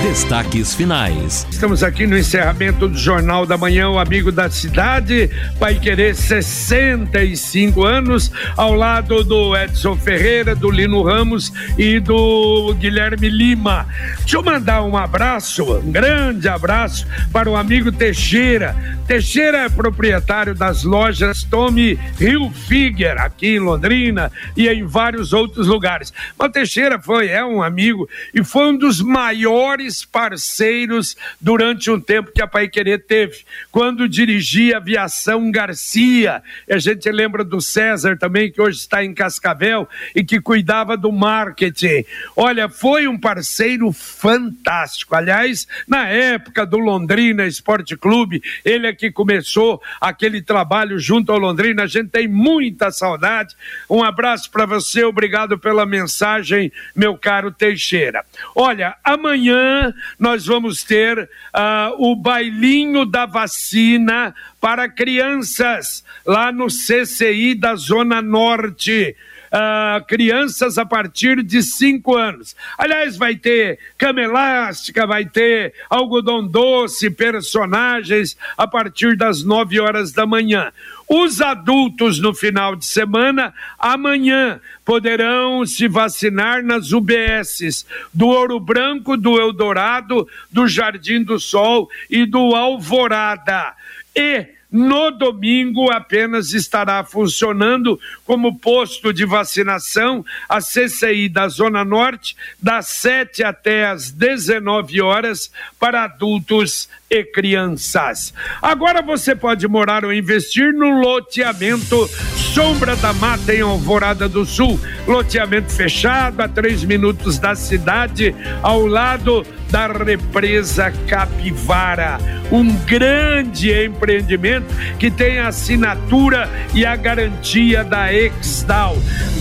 Destaques finais. Estamos aqui no encerramento do Jornal da Manhã, o amigo da cidade, vai querer 65 anos, ao lado do Edson Ferreira, do Lino Ramos e do Guilherme Lima. Deixa eu mandar um abraço, um grande abraço para o amigo Teixeira. Teixeira é proprietário das lojas Tommy Hilfiger, aqui em Londrina e em vários outros lugares. Mas Teixeira foi, é um amigo e foi um dos maiores parceiros durante um tempo que a Pai Querer teve, quando dirigia a Aviação Garcia. A gente lembra do César também, que hoje está em Cascavel e que cuidava do marketing. Olha, foi um parceiro fantástico. Aliás, na época do Londrina Esporte Clube, ele é que começou aquele trabalho junto ao Londrina. A gente tem muita saudade. Um abraço para você, obrigado pela mensagem, meu caro Teixeira. Olha, amanhã nós vamos ter uh, o bailinho da vacina para crianças lá no CCI da Zona Norte. Uh, crianças a partir de 5 anos. Aliás, vai ter cama elástica, vai ter algodão doce, personagens a partir das 9 horas da manhã. Os adultos no final de semana, amanhã, poderão se vacinar nas UBSs do Ouro Branco, do Eldorado, do Jardim do Sol e do Alvorada. E no domingo apenas estará funcionando como posto de vacinação a CCI da Zona Norte, das 7 até as 19 horas, para adultos e crianças. Agora você pode morar ou investir no loteamento Sombra da Mata em Alvorada do Sul. Loteamento fechado a três minutos da cidade, ao lado da represa Capivara. Um grande empreendimento que tem a assinatura e a garantia da Exdal.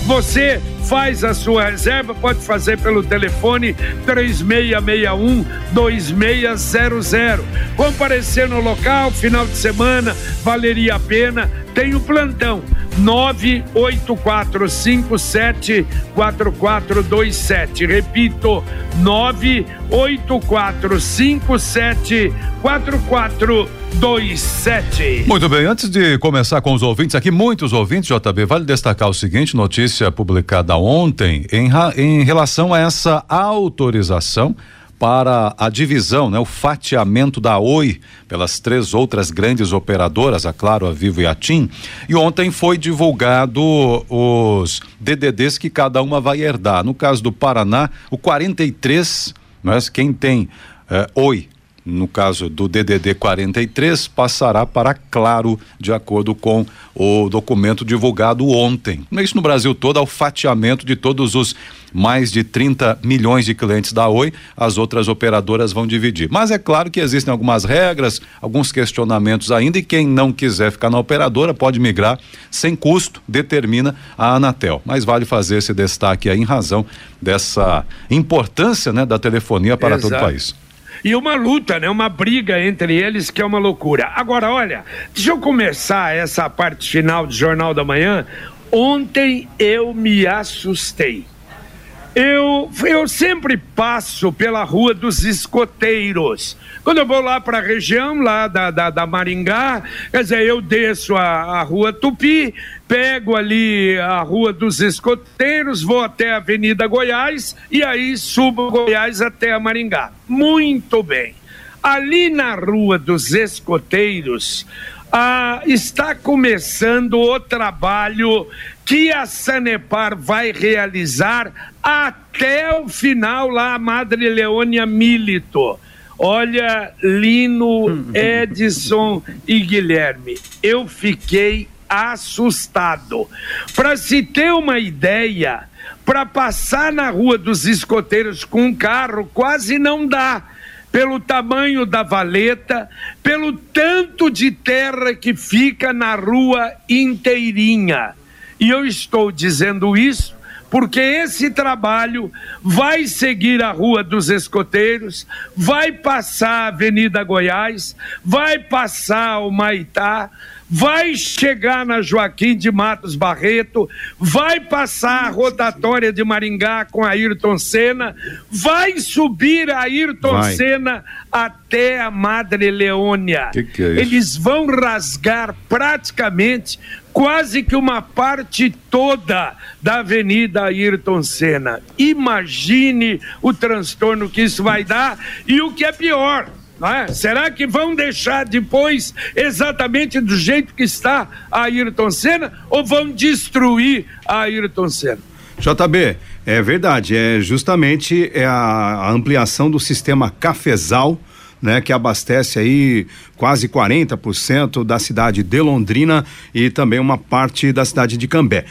Você faz a sua reserva, pode fazer pelo telefone 3661 2600. Comparecer no local, final de semana, valeria a pena. Tem o plantão 984574427. Repito, 984574427. Muito bem, antes de começar com os ouvintes aqui, muitos ouvintes, JB, vale destacar o seguinte: notícia publicada ontem em, em relação a essa autorização para a divisão, né, o fatiamento da Oi pelas três outras grandes operadoras, a Claro, a Vivo e a TIM. E ontem foi divulgado os DDDs que cada uma vai herdar. No caso do Paraná, o 43, mas quem tem eh, Oi no caso do DDD 43, passará para Claro, de acordo com o documento divulgado ontem. Isso no Brasil todo, ao fatiamento de todos os mais de 30 milhões de clientes da Oi, as outras operadoras vão dividir. Mas é claro que existem algumas regras, alguns questionamentos ainda, e quem não quiser ficar na operadora pode migrar sem custo, determina a Anatel. Mas vale fazer esse destaque aí em razão dessa importância né, da telefonia para Exato. todo o país e uma luta, né? Uma briga entre eles que é uma loucura. Agora, olha, deixa eu começar essa parte final do Jornal da Manhã. Ontem eu me assustei. Eu, eu sempre passo pela Rua dos Escoteiros. Quando eu vou lá para a região, lá da, da, da, Maringá, quer dizer, eu desço a, a Rua Tupi, pego ali a Rua dos Escoteiros, vou até a Avenida Goiás e aí subo Goiás até a Maringá. Muito bem. Ali na Rua dos Escoteiros, ah, está começando o trabalho que a Sanepar vai realizar até o final lá, a Madre Leônia Milito. Olha, Lino, Edson e Guilherme, eu fiquei assustado. Para se ter uma ideia, para passar na Rua dos Escoteiros com um carro quase não dá pelo tamanho da valeta, pelo tanto de terra que fica na rua inteirinha. E eu estou dizendo isso porque esse trabalho vai seguir a Rua dos Escoteiros, vai passar a Avenida Goiás, vai passar o Maitá, vai chegar na Joaquim de Matos Barreto, vai passar a rotatória de Maringá com Ayrton Senna, vai subir a Ayrton vai. Senna até a Madre Leônia. Que que é Eles vão rasgar praticamente quase que uma parte toda da Avenida Ayrton Senna. Imagine o transtorno que isso vai dar e o que é pior é? Será que vão deixar depois exatamente do jeito que está a Ayrton Senna ou vão destruir a Ayrton Senna? JB, é verdade, é justamente é a, ampliação do sistema cafezal, né, que abastece aí quase 40% da cidade de Londrina e também uma parte da cidade de Cambé.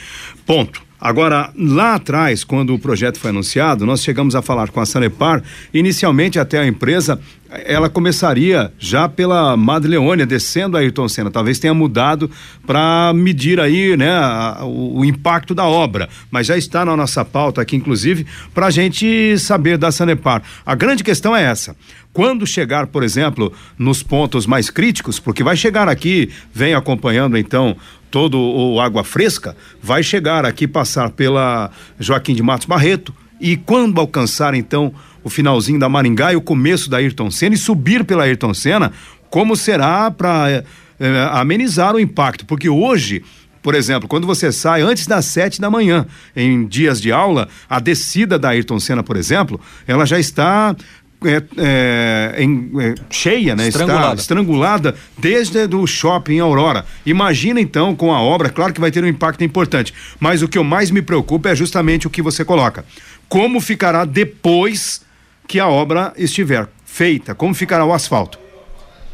Ponto. Agora, lá atrás, quando o projeto foi anunciado, nós chegamos a falar com a Sanepar. Inicialmente, até a empresa, ela começaria já pela Madre Leônia, descendo a Ayrton Senna. Talvez tenha mudado para medir aí, né, a, o, o, impacto da obra. Mas já está na nossa pauta aqui, inclusive, para a gente saber da Sanepar. A grande questão é essa. Quando chegar, por exemplo, nos pontos mais críticos, porque vai chegar aqui, vem acompanhando então todo o água fresca, vai chegar aqui, passar pela Joaquim de Matos Barreto e quando alcançar então o finalzinho da Maringá e o começo da Ayrton Senna e subir pela Ayrton Senna, como será para eh, eh, amenizar o impacto? Porque hoje por exemplo, quando você sai antes das sete da manhã, em dias de aula, a descida da Ayrton Senna, por exemplo, ela já está é, é, em, é, cheia, né? Estrangulada. Está estrangulada desde do shopping Aurora. Imagina então com a obra, claro que vai ter um impacto importante, mas o que eu mais me preocupa é justamente o que você coloca. Como ficará depois que a obra estiver feita? Como ficará o asfalto?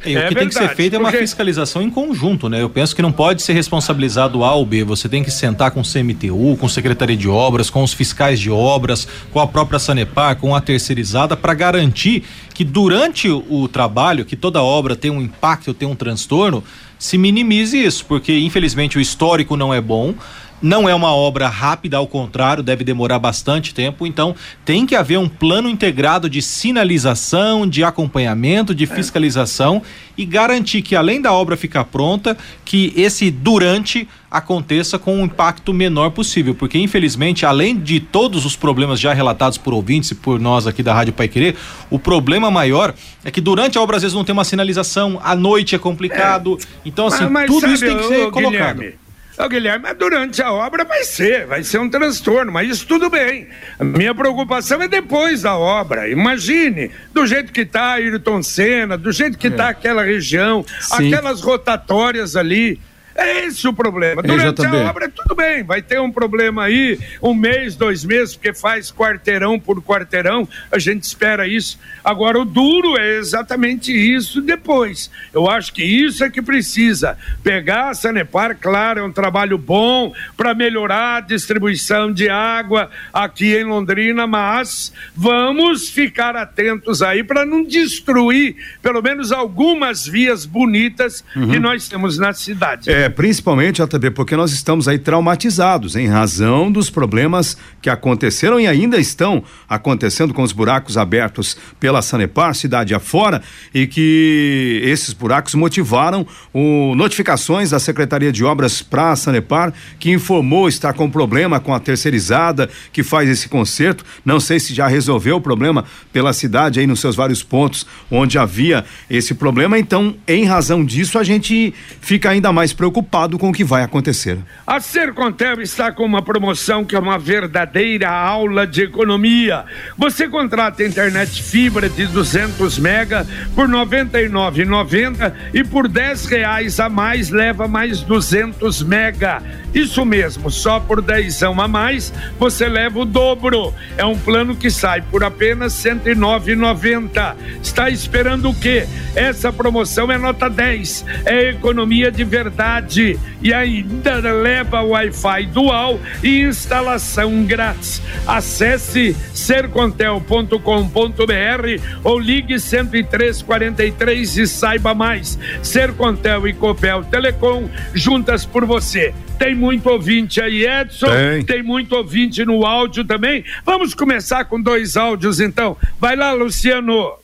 E é o que verdade, tem que ser feito é uma porque... fiscalização em conjunto, né? Eu penso que não pode ser responsabilizado A ou B. Você tem que sentar com o CMTU, com Secretaria de Obras, com os fiscais de obras, com a própria Sanepar, com a terceirizada, para garantir que durante o trabalho, que toda obra tem um impacto, tem um transtorno, se minimize isso, porque infelizmente o histórico não é bom. Não é uma obra rápida, ao contrário, deve demorar bastante tempo. Então, tem que haver um plano integrado de sinalização, de acompanhamento, de fiscalização e garantir que, além da obra ficar pronta, que esse durante aconteça com um impacto menor possível. Porque, infelizmente, além de todos os problemas já relatados por ouvintes e por nós aqui da Rádio Pai Querer, o problema maior é que durante a obra às vezes não tem uma sinalização, à noite é complicado. É. Então, assim, mas, mas tudo sabe, isso tem que ser colocado. Guilherme, Oh, Guilherme, mas durante a obra vai ser, vai ser um transtorno, mas isso tudo bem. A minha preocupação é depois da obra. Imagine, do jeito que está Ayrton Senna, do jeito que está é. aquela região, Sim. aquelas rotatórias ali. É esse o problema. Durante a obra, tudo bem, vai ter um problema aí, um mês, dois meses, porque faz quarteirão por quarteirão, a gente espera isso. Agora, o duro é exatamente isso depois. Eu acho que isso é que precisa. Pegar a Sanepar, claro, é um trabalho bom para melhorar a distribuição de água aqui em Londrina, mas vamos ficar atentos aí para não destruir pelo menos algumas vias bonitas uhum. que nós temos na cidade. É, principalmente, JB, porque nós estamos aí traumatizados em razão dos problemas que aconteceram e ainda estão acontecendo com os buracos abertos pela Sanepar, cidade afora, e que esses buracos motivaram o, notificações da Secretaria de Obras para a Sanepar, que informou estar com problema com a terceirizada que faz esse conserto. Não sei se já resolveu o problema pela cidade aí nos seus vários pontos onde havia esse problema. Então, em razão disso, a gente fica ainda mais preocupado preocupado com o que vai acontecer. A Sercontel está com uma promoção que é uma verdadeira aula de economia. Você contrata internet fibra de 200 mega por 99,90 e por 10 reais a mais leva mais 200 mega. Isso mesmo, só por 10 a mais você leva o dobro. É um plano que sai por apenas R$ 109,90. Está esperando o quê? Essa promoção é nota 10. É economia de verdade e ainda leva Wi-Fi dual e instalação grátis. Acesse sercontel.com.br ou ligue 10343 e saiba mais. Sercontel e Copel Telecom juntas por você. Tem muito ouvinte aí, Edson. Tem. Tem muito ouvinte no áudio também. Vamos começar com dois áudios então. Vai lá, Luciano.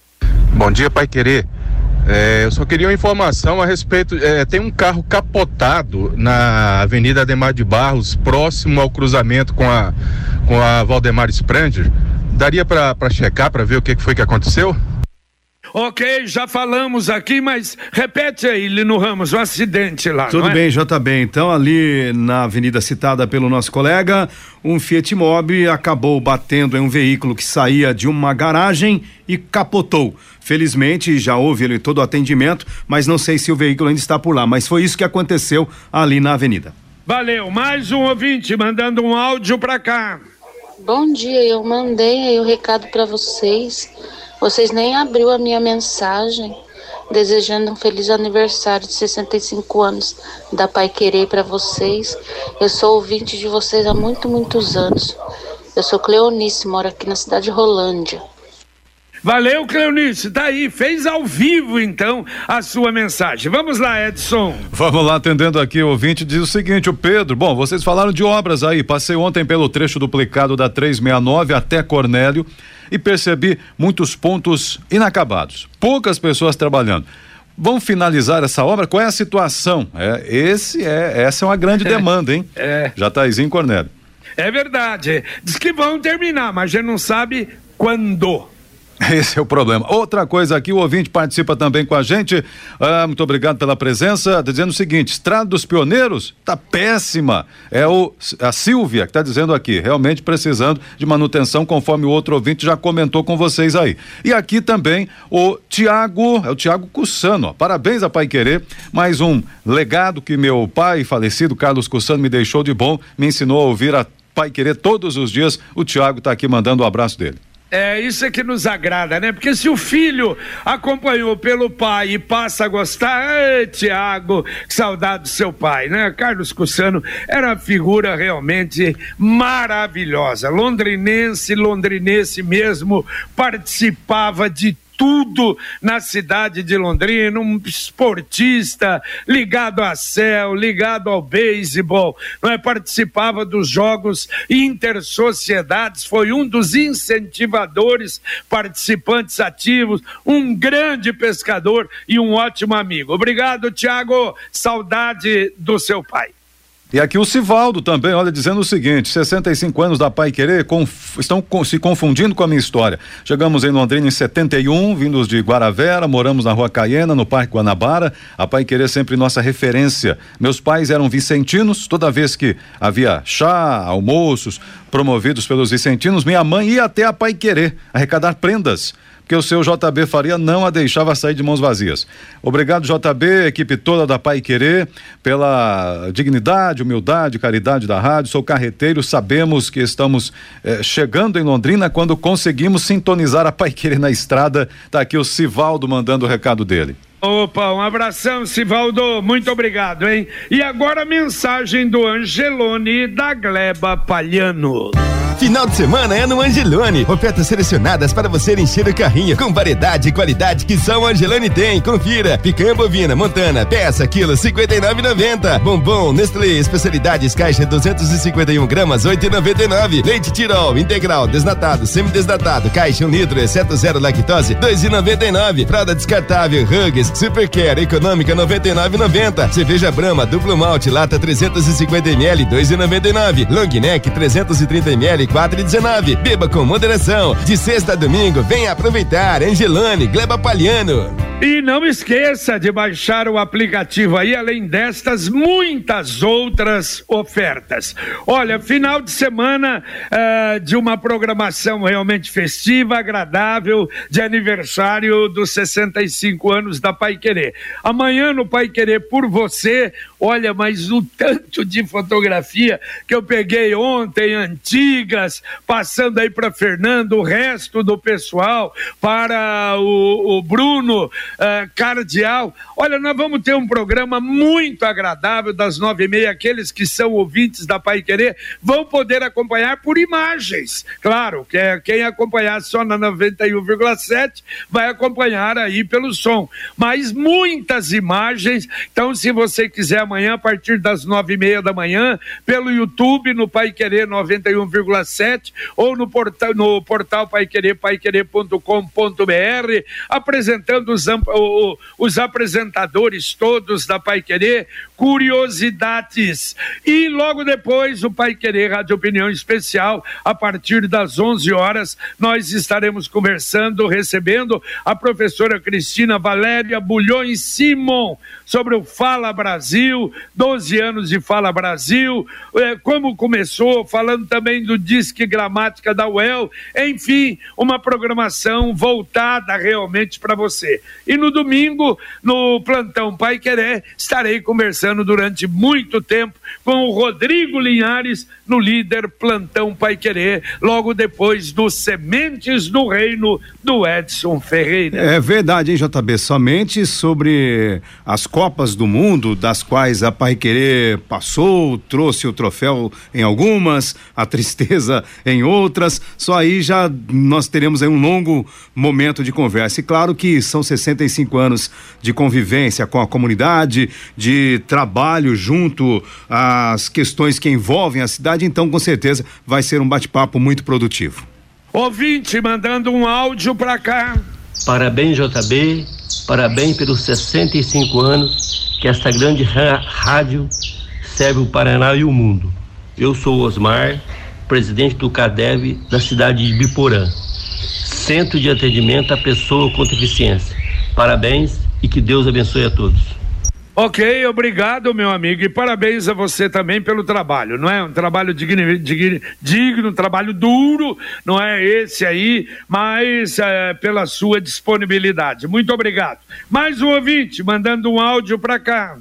Bom dia, Pai Querer. É, eu só queria uma informação a respeito. É, tem um carro capotado na Avenida Ademar de Barros, próximo ao cruzamento com a, com a Valdemar Spranger. Daria para checar, para ver o que foi que aconteceu? Ok, já falamos aqui, mas repete aí, Lino Ramos, o um acidente lá. Tudo é? bem, JB. Então, ali na avenida citada pelo nosso colega, um Fiat Mobi acabou batendo em um veículo que saía de uma garagem e capotou. Felizmente, já houve ali todo o atendimento, mas não sei se o veículo ainda está por lá. Mas foi isso que aconteceu ali na avenida. Valeu. Mais um ouvinte mandando um áudio para cá. Bom dia, eu mandei aí o recado para vocês vocês nem abriu a minha mensagem desejando um feliz aniversário de 65 anos da Pai Querer para vocês. Eu sou ouvinte de vocês há muito, muitos anos. Eu sou Cleonice, moro aqui na cidade de Rolândia. Valeu, Cleonice. Daí, tá fez ao vivo, então, a sua mensagem. Vamos lá, Edson. Vamos lá, atendendo aqui o ouvinte, diz o seguinte, o Pedro, bom, vocês falaram de obras aí, passei ontem pelo trecho duplicado da 369 até Cornélio e percebi muitos pontos inacabados. Poucas pessoas trabalhando. Vamos finalizar essa obra? Qual é a situação? É, esse é, essa é uma grande demanda, hein? é. Jataizinho Cornélio. É verdade. Diz que vão terminar, mas a gente não sabe quando. Esse é o problema. Outra coisa aqui, o ouvinte participa também com a gente. Ah, muito obrigado pela presença. Tá dizendo o seguinte: Estrada dos Pioneiros tá péssima. É o a Silvia que está dizendo aqui, realmente precisando de manutenção, conforme o outro ouvinte já comentou com vocês aí. E aqui também o Tiago, é o Tiago Cussano. Parabéns a Pai Querer, mais um legado que meu pai falecido Carlos Cussano me deixou de bom, me ensinou a ouvir a Pai Querer todos os dias. O Tiago está aqui mandando o um abraço dele. É, isso é que nos agrada, né? Porque se o filho acompanhou pelo pai e passa a gostar, Tiago, saudade do seu pai, né? Carlos Cussano era uma figura realmente maravilhosa. Londrinense, londrinense mesmo, participava de tudo na cidade de Londrina, um esportista ligado a céu, ligado ao beisebol, não é? participava dos jogos intersociedades, foi um dos incentivadores, participantes ativos, um grande pescador e um ótimo amigo. Obrigado, Tiago. Saudade do seu pai. E aqui o Sivaldo também, olha, dizendo o seguinte: 65 anos da Pai Querer estão com, se confundindo com a minha história. Chegamos em Londrina em 71, vindos de Guaravera, moramos na Rua Caiena, no Parque Guanabara. A Pai Querer sempre nossa referência. Meus pais eram vicentinos, toda vez que havia chá, almoços promovidos pelos vicentinos, minha mãe ia até a Pai Querer arrecadar prendas porque o seu JB Faria não a deixava sair de mãos vazias. Obrigado, JB, equipe toda da Pai Querer, pela dignidade, humildade, caridade da rádio. Sou carreteiro, sabemos que estamos eh, chegando em Londrina quando conseguimos sintonizar a Pai Querer na estrada. Está aqui o Sivaldo mandando o recado dele. Opa, um abração, Sivaldo. Muito obrigado, hein? E agora a mensagem do Angelone da Gleba Palhano. Final de semana é no Angelone. Ofertas selecionadas para você encher o carrinho com variedade e qualidade que só o Angelone tem. Confira. Picanha bovina, montana, peça, quilo, 59,90. Bombom, Nestlé, especialidades, caixa 251 gramas, 8,99. Leite Tirol, integral, desnatado, semidesnatado, caixa 1 um litro, exceto zero lactose, 2,99. Fralda descartável, Hugs, Supercare, econômica, 99,90. Cerveja Brama, duplo malte, lata 350 ml, 2,99. Long neck, 330 ml, 4,19. Beba com moderação. De sexta a domingo, venha aproveitar. Angelane, Gleba Palhano. E não esqueça de baixar o aplicativo aí, além destas, muitas outras ofertas. Olha, final de semana uh, de uma programação realmente festiva, agradável, de aniversário dos 65 anos da Pai Querer. Amanhã no Pai Querer por você, olha, mas o tanto de fotografia que eu peguei ontem, antigas, passando aí para Fernando, o resto do pessoal, para o, o Bruno uh, Cardial. Olha, nós vamos ter um programa muito agradável das nove e meia. Aqueles que são ouvintes da Pai Querer vão poder acompanhar por imagens. Claro, que é, quem acompanhar só na 91,7 vai acompanhar aí pelo som. Mas muitas imagens. Então, se você quiser amanhã, a partir das nove e meia da manhã, pelo YouTube, no Pai Querer 91,7 ou no portal, no portal paiquerer, paiquerer.com.br, apresentando os os apresentadores todos da Pai Querer, curiosidades. E logo depois, o Pai Querer Rádio Opinião Especial, a partir das 11 horas, nós estaremos conversando, recebendo a professora Cristina Valéria Bulhões Simon sobre o Fala Brasil, 12 anos de Fala Brasil, é, como começou, falando também do Disque Gramática da UEL, enfim, uma programação voltada realmente para você. E no domingo, no Plantão Pai Querer, estarei conversando durante muito tempo com o Rodrigo Linhares no líder Plantão Pai Querer, logo depois do Sementes do Reino do Edson Ferreira. É verdade, hein, JB? Somente sobre as Copas do Mundo, das quais a Pai Querer passou, trouxe o troféu em algumas, a tristeza em outras, só aí já nós teremos aí um longo momento de conversa. E claro que são 65 anos de convivência com a comunidade, de trabalho junto às questões que envolvem a cidade, então com certeza vai ser um bate-papo muito produtivo. Ouvinte mandando um áudio para cá. Parabéns, JB. Parabéns pelos 65 anos que esta grande rádio serve o Paraná e o mundo. Eu sou Osmar, presidente do CADEV da cidade de Biporã. Centro de atendimento à pessoa com deficiência. Parabéns e que Deus abençoe a todos. Ok, obrigado, meu amigo, e parabéns a você também pelo trabalho, não é? Um trabalho digno, digno, digno um trabalho duro, não é esse aí, mas é, pela sua disponibilidade. Muito obrigado. Mais um ouvinte mandando um áudio para cá.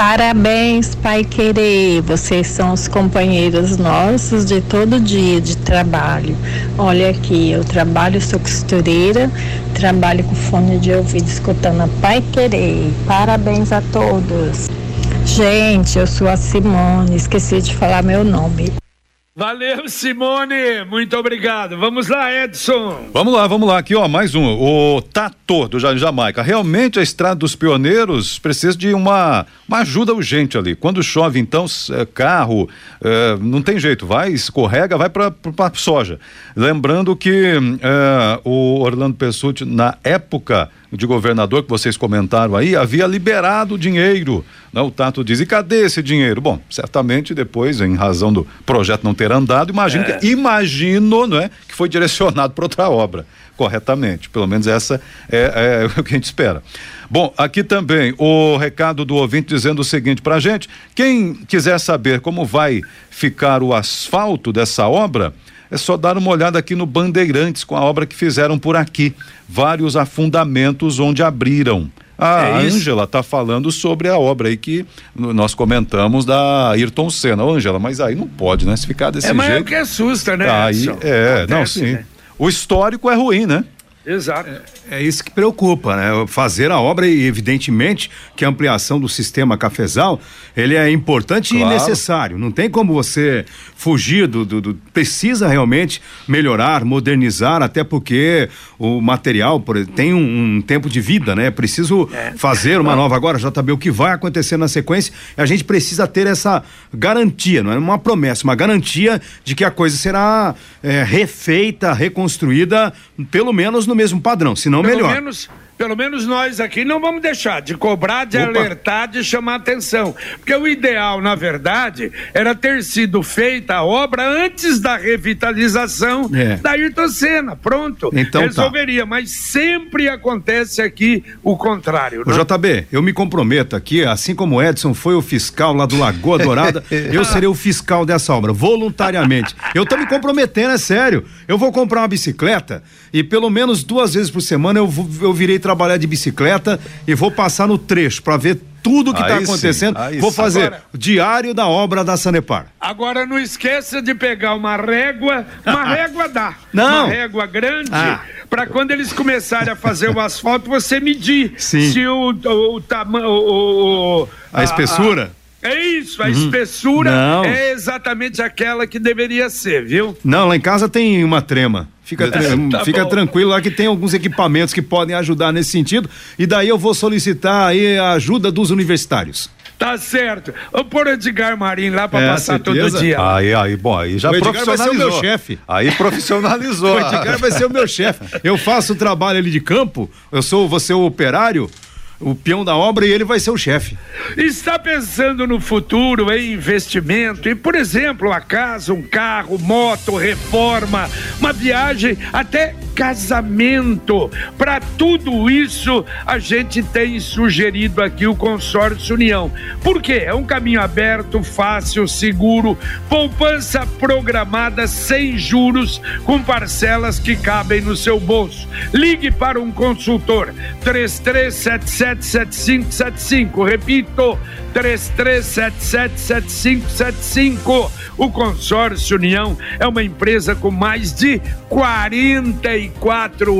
Parabéns, Pai Querer. Vocês são os companheiros nossos de todo dia de trabalho. Olha aqui, eu trabalho, sou costureira, trabalho com fone de ouvido escutando a Pai Querer. Parabéns a todos. Gente, eu sou a Simone, esqueci de falar meu nome. Valeu, Simone. Muito obrigado. Vamos lá, Edson. Vamos lá, vamos lá. Aqui, ó, mais um. O Tato do Jardim Jamaica. Realmente a estrada dos pioneiros precisa de uma, uma ajuda urgente ali. Quando chove, então, é, carro, é, não tem jeito, vai, escorrega, vai para soja. Lembrando que é, o Orlando Pessutti, na época de governador que vocês comentaram aí, havia liberado dinheiro. Né? O Tato diz, e cadê esse dinheiro? Bom, certamente depois, em razão do projeto não ter andado, imagino é. que, imagino, não é, que foi direcionado para outra obra, corretamente. Pelo menos essa é, é o que a gente espera. Bom, aqui também o recado do ouvinte dizendo o seguinte para gente: quem quiser saber como vai ficar o asfalto dessa obra, é só dar uma olhada aqui no Bandeirantes com a obra que fizeram por aqui. Vários afundamentos onde abriram. A é Ângela está falando sobre a obra aí que nós comentamos da Ayrton Senna. Ângela, mas aí não pode, né? Se ficar desse é, jeito. É, mas é o que assusta, né? Aí, é, Acontece, não, sim. Né? O histórico é ruim, né? Exato. É, é, isso que preocupa, né? Fazer a obra e evidentemente que a ampliação do sistema cafezal ele é importante claro. e necessário. Não tem como você fugir do, do, do, precisa realmente melhorar, modernizar, até porque o material por, tem um, um, tempo de vida, né? Preciso é. fazer uma nova agora, JB, o que vai acontecer na sequência, a gente precisa ter essa garantia, não é uma promessa, uma garantia de que a coisa será é, refeita, reconstruída, pelo menos no mesmo padrão, se não melhor. Menos pelo menos nós aqui não vamos deixar de cobrar, de Opa. alertar, de chamar atenção. Porque o ideal, na verdade, era ter sido feita a obra antes da revitalização é. da Ayrton Senna. Pronto. Então, tá. Resolveria. Tá. Mas sempre acontece aqui o contrário. O né? JB, eu me comprometo aqui, assim como o Edson foi o fiscal lá do Lagoa Dourada, eu serei o fiscal dessa obra, voluntariamente. Eu tô me comprometendo, é sério. Eu vou comprar uma bicicleta e pelo menos duas vezes por semana eu, eu virei trabalhar de bicicleta e vou passar no trecho para ver tudo que está acontecendo. Vou fazer agora, diário da obra da Sanepar. Agora não esqueça de pegar uma régua, uma régua dá. Não. Uma régua grande. Ah. Para quando eles começarem a fazer o asfalto, você medir Sim. se o, o, o, o a, a espessura. É isso, a uhum. espessura não. é exatamente aquela que deveria ser, viu? Não, lá em casa tem uma trema. Fica, tá fica tranquilo lá que tem alguns equipamentos que podem ajudar nesse sentido. E daí eu vou solicitar aí a ajuda dos universitários. Tá certo. Vou pôr o Edgar Marinho lá pra É, passar certeza? todo dia. Aí, aí, bom, aí já O Edgar vai ser o profissionalizou. meu chefe. Aí profissionalizou. O Edgar vai ser o meu chefe. Eu faço o trabalho ali de campo, eu sou, vou ser o operário, o peão da obra e ele vai ser o chefe. Está pensando no futuro em investimento e, por exemplo, uma casa, um carro, moto, reforma, uma viagem, até casamento. Para tudo isso, a gente tem sugerido aqui o Consórcio União. Por quê? É um caminho aberto, fácil, seguro, poupança programada sem juros, com parcelas que cabem no seu bolso. Ligue para um consultor 33777575. Repito, 33777575. O Consórcio União é uma empresa com mais de 44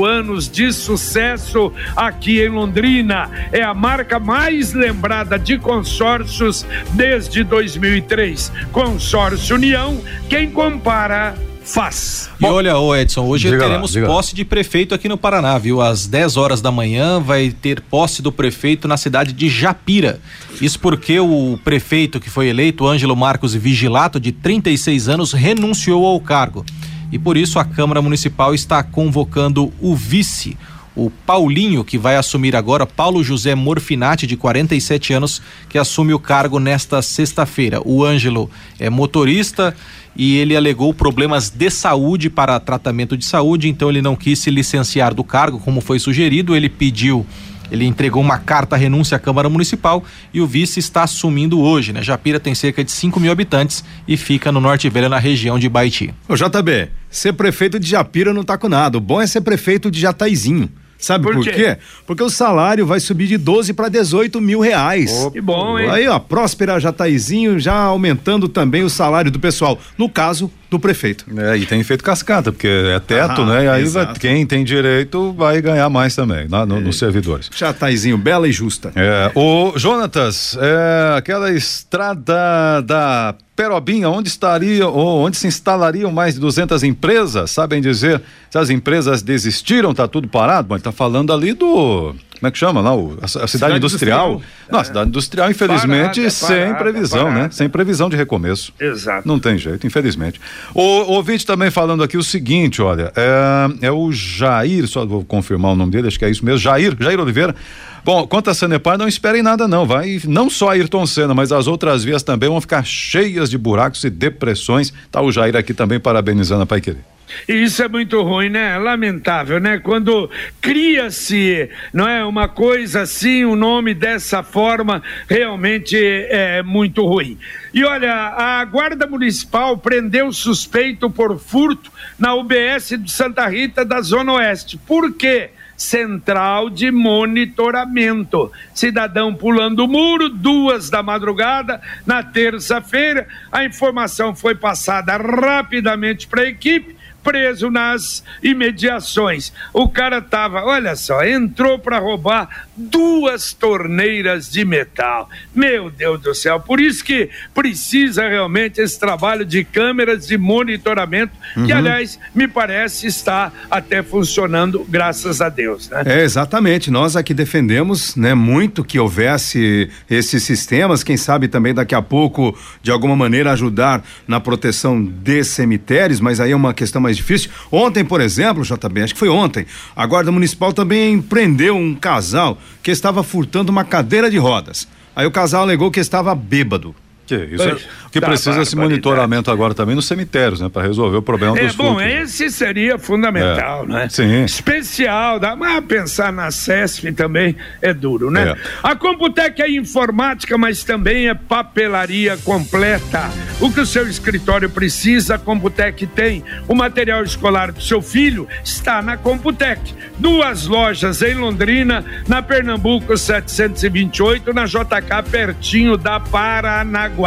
anos de sucesso aqui em Londrina. É a marca mais lembrada de consórcios desde 2003. Consórcio União, quem compara faz. E olha, ô Edson, hoje lá, teremos lá. posse de prefeito aqui no Paraná, viu? Às 10 horas da manhã vai ter posse do prefeito na cidade de Japira. Isso porque o prefeito que foi eleito, Ângelo Marcos Vigilato, de 36 anos, renunciou ao cargo. E por isso a Câmara Municipal está convocando o vice, o Paulinho, que vai assumir agora, Paulo José Morfinati, de 47 anos, que assume o cargo nesta sexta-feira. O Ângelo é motorista e ele alegou problemas de saúde para tratamento de saúde, então ele não quis se licenciar do cargo, como foi sugerido. Ele pediu, ele entregou uma carta renúncia à Câmara Municipal e o vice está assumindo hoje, né? Japira tem cerca de 5 mil habitantes e fica no Norte Velho, na região de Baiti. Ô JB, ser prefeito de Japira não tá com nada. O bom é ser prefeito de Jataizinho. Sabe Por por, quê? quê? Porque o salário vai subir de 12 para 18 mil reais. Que bom, hein? Aí, ó, Próspera Jataizinho já aumentando também o salário do pessoal. No caso, do prefeito. É, e tem feito cascata, porque é teto, Ah, né? E aí vai- quem tem direito vai ganhar mais também, na- no- nos servidores. Jataizinho, bela e justa. É, o Jonatas, é, aquela estrada da Perobinha, onde estaria, ou onde se instalariam mais de 200 empresas? Sabem dizer se as empresas desistiram, tá tudo parado? Ele tá falando ali do, como é que chama lá? O- a, a cidade, Cidade industrial. industrial. Não, a cidade industrial, infelizmente, Parada, sem parada, previsão, né? parada. Sem previsão de recomeço. Exato. Não tem jeito, infelizmente. O, o ouvinte também falando aqui o seguinte, olha, é, é o Jair, só vou confirmar o nome dele, acho que é isso mesmo, Jair, Jair Oliveira. Bom, quanto a Sanepar, não esperem nada não, vai, não só Ayrton Senna, mas as outras vias também vão ficar cheias de buracos e depressões. Tá o Jair aqui também parabenizando a Pai Querer. E isso é muito ruim, né? Lamentável, né? Quando cria-se, não é, uma coisa assim, um nome dessa forma, realmente é muito ruim. E olha, a Guarda Municipal prendeu suspeito por furto na UBS de Santa Rita da Zona Oeste. Por quê? Central de monitoramento. Cidadão pulando o muro, duas da madrugada, na terça-feira. A informação foi passada rapidamente para a equipe preso nas imediações. O cara tava, olha só, entrou para roubar duas torneiras de metal. Meu Deus do céu, por isso que precisa realmente esse trabalho de câmeras de monitoramento, que Uhum. aliás, me parece está até funcionando, graças a Deus, né? É, exatamente. Nós aqui defendemos, né, muito que houvesse esses sistemas, quem sabe também daqui a pouco, de alguma maneira, ajudar na proteção de cemitérios, mas aí é uma questão mais difícil. Ontem, por exemplo, JB, acho que foi ontem, a Guarda Municipal também prendeu um casal que estava furtando uma cadeira de rodas. Aí o casal alegou que estava bêbado. Que isso é, o que tá precisa esse barbaridade. monitoramento agora também nos cemitérios, né? Para resolver o problema É dos bom, esse seria fundamental, É, né? sim. Especial, dá, mas pensar na CESP também é duro, né? É. A Computec é informática, mas também é papelaria completa. O que o seu escritório precisa, a Computec tem. O material escolar do seu filho está na Computec. Duas lojas em Londrina, na Pernambuco 728, na JK, pertinho da Paranaguá.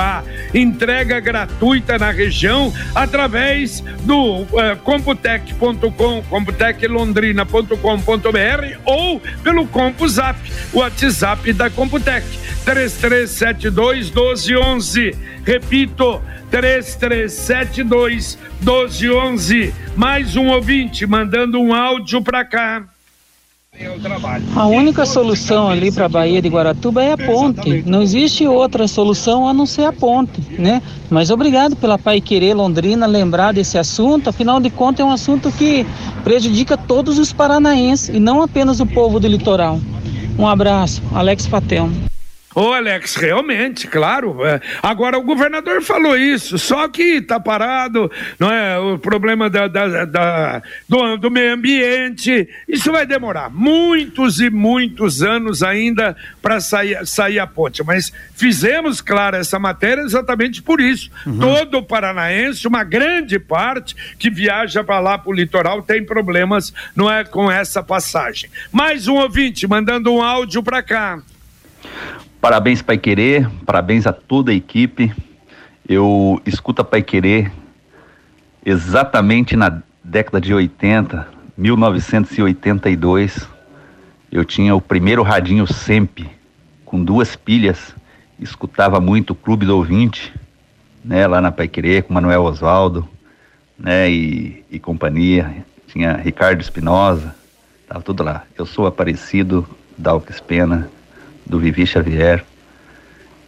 Entrega gratuita na região através do eh, computec.com, computeclondrina.com.br ou pelo CompuZap, o WhatsApp da Computec, 3372 1211. Repito, 3372 1211. Mais um ouvinte mandando um áudio para cá. A única solução ali para a Baía de Guaratuba é a ponte. Não existe outra solução a não ser a ponte, né? Mas obrigado pela Pai Querer Londrina lembrar desse assunto. Afinal de contas, é um assunto que prejudica todos os paranaenses e não apenas o povo do litoral. Um abraço, Alex Patel. Ô, Alex, realmente, claro. É. Agora, o governador falou isso, só que está parado, não é? O problema da, da, da do, do, meio ambiente. Isso vai demorar muitos e muitos anos ainda para sair, sair a ponte. Mas fizemos, claro, essa matéria exatamente por isso. Uhum. Todo paranaense, uma grande parte que viaja para lá para o litoral, tem problemas, não é? Com essa passagem. Mais um ouvinte mandando um áudio para cá. Parabéns, Pai Querer, parabéns a toda a equipe. Eu escuto a Pai Querer exatamente na década de 80, 1982. Eu tinha o primeiro radinho SEMP, com duas pilhas, escutava muito o Clube do Ouvinte, né, lá na Pai Querer, com Manuel Oswaldo, né, e, e companhia. Tinha Ricardo Espinosa, tava tudo lá. Eu sou Aparecido, Dalques Pena, do Vivi Xavier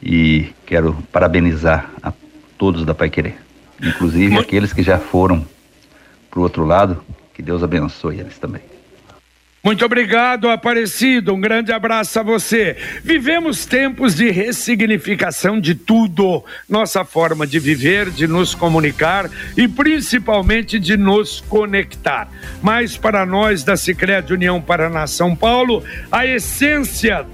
e quero parabenizar a todos da Pai Querer, inclusive Muito... aqueles que já foram para o outro lado, que Deus abençoe eles também. Muito obrigado, Aparecido. Um grande abraço a você. Vivemos tempos de ressignificação de tudo. Nossa forma de viver, de nos comunicar e principalmente de nos conectar. Mas para nós da Sicredi União Paraná São Paulo, a essência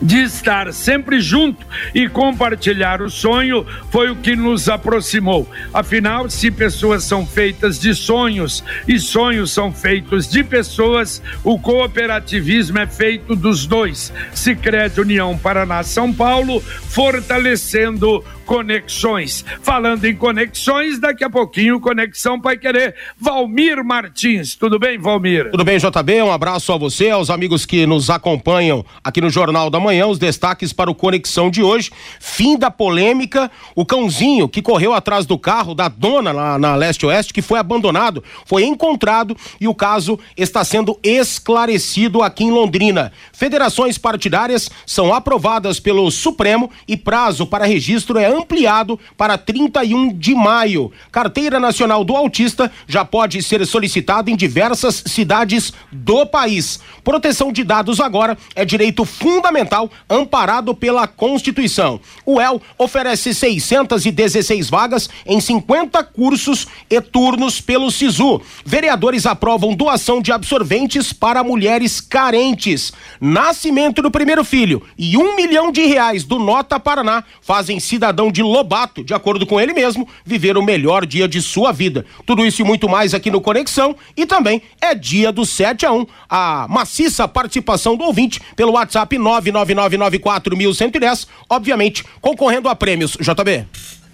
de estar sempre junto e compartilhar o sonho foi o que nos aproximou. Afinal, se pessoas são feitas de sonhos e sonhos são feitos de pessoas, o cooperativismo é feito dos dois. Sicredi União Paraná São Paulo, fortalecendo conexões. Falando em conexões, daqui a pouquinho Conexão Pai Querer. Valmir Martins, tudo bem, Valmir? Tudo bem, JB? Um abraço a você, aos amigos que nos acompanham aqui no Jornal da Manhã. Os destaques para o Conexão de hoje. Fim da polêmica, o cãozinho que correu atrás do carro da dona lá na leste-oeste, que foi abandonado, foi encontrado e o caso está sendo esclarecido aqui em Londrina. Federações partidárias são aprovadas pelo Supremo e prazo para registro é ampliado para 31 de maio. Carteira Nacional do Autista já pode ser solicitada em diversas cidades do país. Proteção de dados agora é direito fundamental amparado pela Constituição. O El oferece 616 vagas em 50 cursos e turnos pelo SISU. Vereadores aprovam doação de absorventes para mulheres carentes. Nascimento do primeiro filho e um milhão de reais do Nota Paraná fazem cidadão de Lobato, de acordo com ele mesmo, viver o melhor dia de sua vida. Tudo isso e muito mais aqui no Conexão e também é dia do 7 a 1. A maciça participação do ouvinte pelo WhatsApp 99994110, obviamente concorrendo a prêmios. JB.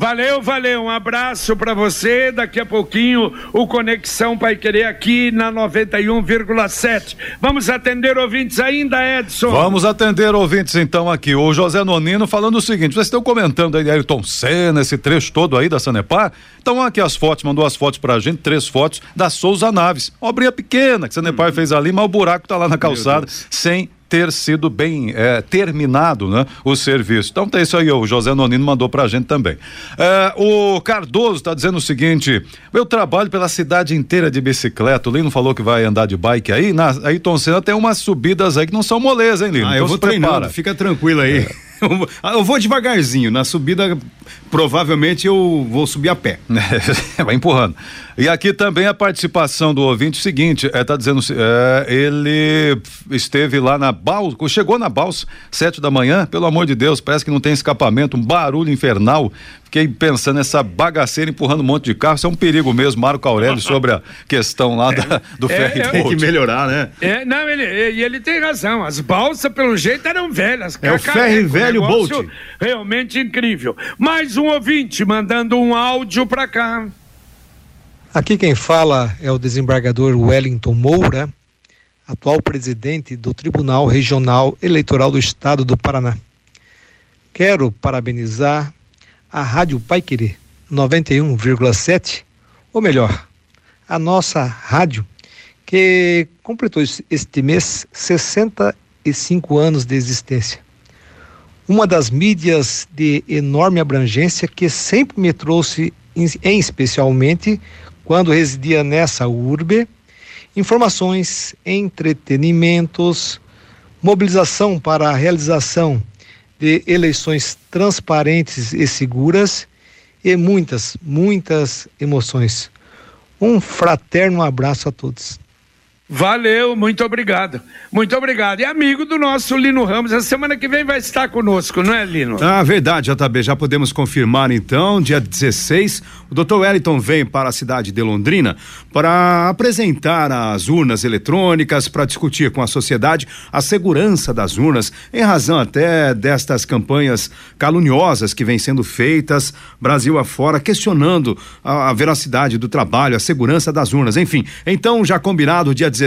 Valeu, valeu. Um abraço para você. Daqui a pouquinho o Conexão Pai Querer aqui na 91,7. Vamos atender ouvintes ainda, Edson? Vamos atender ouvintes então aqui. O José Nonino falando o seguinte: vocês estão comentando aí Ayrton Senna, esse trecho todo aí da Sanepar. Então aqui as fotos, mandou as fotos pra gente, três fotos da Souza Naves. Obrinha pequena que a Sanepar hum. fez ali, mas o buraco tá lá na calçada sem ter sido bem é, terminado né, o serviço. Então tem isso aí, o José Nonino mandou pra gente também. É, o Cardoso está dizendo o seguinte: eu trabalho pela cidade inteira de bicicleta. O Lino falou que vai andar de bike aí. Na, aí Tom Senna tem umas subidas aí que não são molezas, hein, Lino? Ah, então eu vou treinando, fica tranquilo aí. É. Eu vou devagarzinho. Na subida, provavelmente eu vou subir a pé. Vai empurrando. E aqui também a participação do ouvinte, o seguinte, é, tá dizendo, é, ele esteve lá na balsa, chegou na balsa, sete da manhã, pelo amor de Deus, parece que não tem escapamento, um barulho infernal. Fiquei pensando nessa bagaceira empurrando um monte de carro, isso é um perigo mesmo, Marco Aurélio, sobre a questão lá da, do é, ferry é, Tem que melhorar, né? É, não, ele, ele, ele tem razão, as balsas, pelo jeito, eram velhas. É o ferry velho Bolt. Realmente incrível. Mais um ouvinte mandando um áudio para cá. Aqui quem fala é o desembargador Wellington Moura, atual presidente do Tribunal Regional Eleitoral do Estado do Paraná. Quero parabenizar a Rádio Paiquerê 91,7, ou melhor, a nossa rádio, que completou este mês 65 anos de existência. Uma das mídias de enorme abrangência que sempre me trouxe, em especialmente quando residia nessa urbe, informações, entretenimentos, mobilização para a realização de eleições transparentes e seguras e muitas, muitas emoções. Um fraterno abraço a todos. Valeu, muito obrigado. Muito obrigado. E amigo do nosso Lino Ramos, a semana que vem vai estar conosco, não é, Lino? Ah, verdade, JB. Já podemos confirmar então, dia 16, o Dr. Wellington vem para a cidade de Londrina para apresentar as urnas eletrônicas, para discutir com a sociedade a segurança das urnas, em razão até destas campanhas caluniosas que vêm sendo feitas Brasil afora, questionando a, a veracidade do trabalho, a segurança das urnas, enfim. Então, já combinado, dia 16,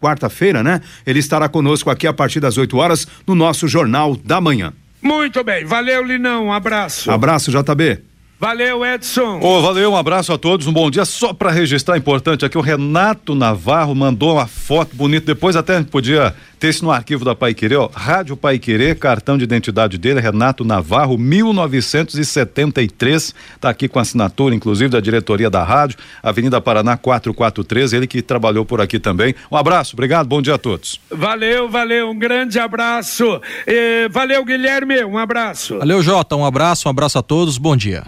quarta-feira, né? Ele estará conosco aqui a partir das 8 horas no nosso Jornal da Manhã. Muito bem, valeu, Linão, um abraço. Abraço, JB. Valeu, Edson. Oh, valeu, um abraço a todos, um bom dia. Só para registrar, importante aqui, o Renato Navarro mandou uma foto bonita, depois até podia isso no arquivo da Pai Querer, ó. Rádio Pai Querer, cartão de identidade dele, Renato Navarro, 1973, tá aqui com assinatura, inclusive, da diretoria da rádio, Avenida Paraná 4413, ele que trabalhou por aqui também. Um abraço, obrigado, bom dia a todos. Valeu, valeu, um grande abraço. Eh, valeu, Guilherme, um abraço. Valeu, Jota, um abraço, um abraço a todos, bom dia.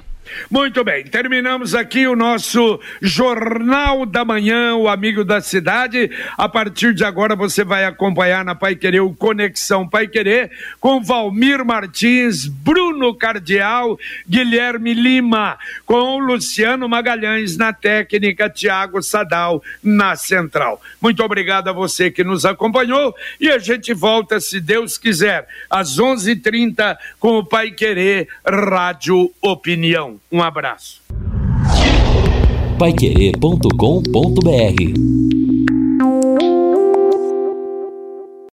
Muito bem, terminamos aqui o nosso Jornal da Manhã, o Amigo da Cidade. A partir de agora você vai acompanhar na Pai Querer o Conexão Pai Querer com Valmir Martins, Bruno Cardial, Guilherme Lima, com Luciano Magalhães na técnica, Tiago Sadal na central. Muito obrigado a você que nos acompanhou e a gente volta, se Deus quiser, às 11:30 com o Pai Querer Rádio Opinião. Um abraço. Paiquerê.com.br